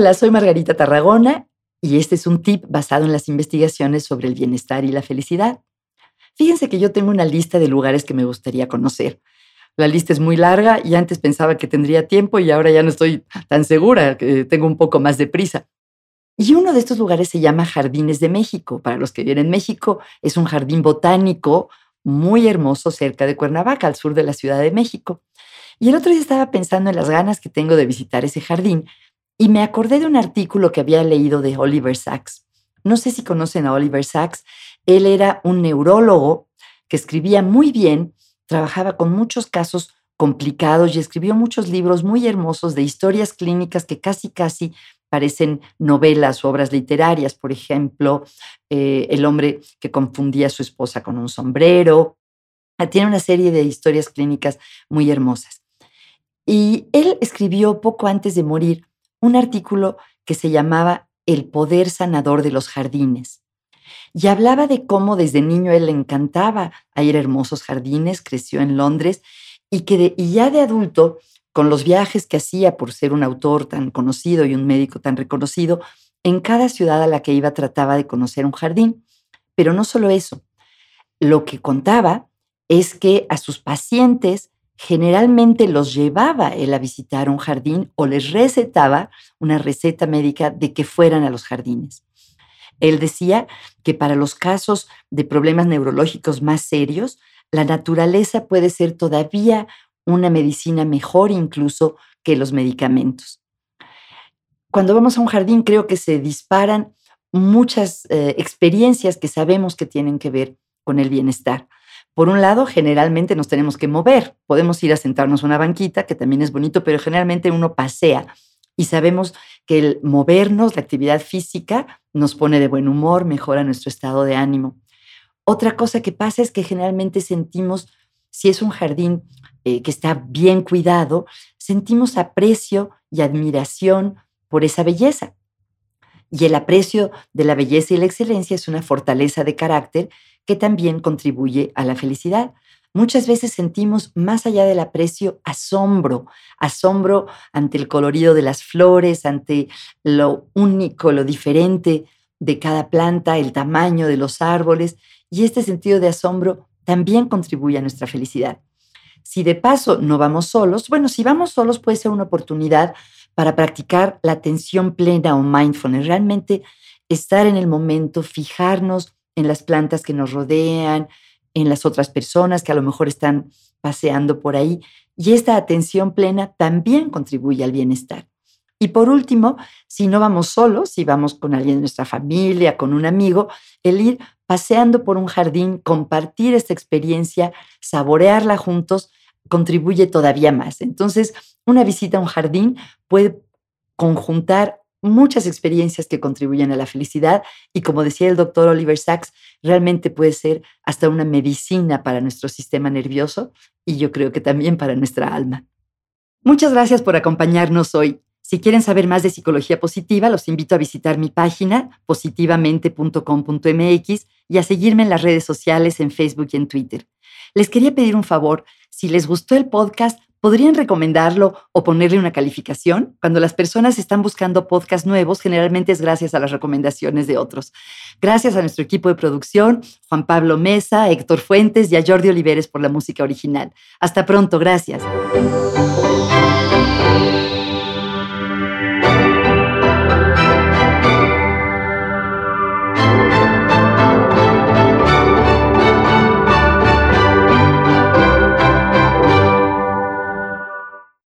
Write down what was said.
Hola, soy Margarita Tarragona y este es un tip basado en las investigaciones sobre el bienestar y la felicidad. Fíjense que yo tengo una lista de lugares que me gustaría conocer. La lista es muy larga y antes pensaba que tendría tiempo y ahora ya no estoy tan segura, que tengo un poco más de prisa. Y uno de estos lugares se llama Jardines de México. Para los que vienen en México, es un jardín botánico muy hermoso cerca de Cuernavaca, al sur de la Ciudad de México. Y el otro día estaba pensando en las ganas que tengo de visitar ese jardín y me acordé de un artículo que había leído de Oliver Sacks. No sé si conocen a Oliver Sacks. Él era un neurólogo que escribía muy bien, trabajaba con muchos casos complicados y escribió muchos libros muy hermosos de historias clínicas que casi, casi parecen novelas o obras literarias. Por ejemplo, eh, El hombre que confundía a su esposa con un sombrero. Tiene una serie de historias clínicas muy hermosas. Y él escribió poco antes de morir un artículo que se llamaba El poder sanador de los jardines. Y hablaba de cómo desde niño él le encantaba ir a hermosos jardines, creció en Londres y que y ya de adulto, con los viajes que hacía por ser un autor tan conocido y un médico tan reconocido, en cada ciudad a la que iba trataba de conocer un jardín. Pero no solo eso, lo que contaba es que a sus pacientes generalmente los llevaba él a visitar un jardín o les recetaba una receta médica de que fueran a los jardines. Él decía que para los casos de problemas neurológicos más serios, la naturaleza puede ser todavía una medicina mejor incluso que los medicamentos. Cuando vamos a un jardín creo que se disparan muchas eh, experiencias que sabemos que tienen que ver con el bienestar. Por un lado, generalmente nos tenemos que mover. Podemos ir a sentarnos una banquita, que también es bonito, pero generalmente uno pasea y sabemos que el movernos, la actividad física, nos pone de buen humor, mejora nuestro estado de ánimo. Otra cosa que pasa es que generalmente sentimos, si es un jardín eh, que está bien cuidado, sentimos aprecio y admiración por esa belleza. Y el aprecio de la belleza y la excelencia es una fortaleza de carácter que también contribuye a la felicidad. Muchas veces sentimos, más allá del aprecio, asombro, asombro ante el colorido de las flores, ante lo único, lo diferente de cada planta, el tamaño de los árboles, y este sentido de asombro también contribuye a nuestra felicidad. Si de paso no vamos solos, bueno, si vamos solos puede ser una oportunidad para practicar la atención plena o mindfulness, realmente estar en el momento, fijarnos en las plantas que nos rodean, en las otras personas que a lo mejor están paseando por ahí. Y esta atención plena también contribuye al bienestar. Y por último, si no vamos solos, si vamos con alguien de nuestra familia, con un amigo, el ir paseando por un jardín, compartir esta experiencia, saborearla juntos, contribuye todavía más. Entonces, una visita a un jardín puede conjuntar muchas experiencias que contribuyen a la felicidad y como decía el doctor Oliver Sacks, realmente puede ser hasta una medicina para nuestro sistema nervioso y yo creo que también para nuestra alma. Muchas gracias por acompañarnos hoy. Si quieren saber más de psicología positiva, los invito a visitar mi página positivamente.com.mx y a seguirme en las redes sociales en Facebook y en Twitter. Les quería pedir un favor, si les gustó el podcast, ¿Podrían recomendarlo o ponerle una calificación? Cuando las personas están buscando podcasts nuevos, generalmente es gracias a las recomendaciones de otros. Gracias a nuestro equipo de producción, Juan Pablo Mesa, Héctor Fuentes y a Jordi Oliveres por la música original. Hasta pronto, gracias.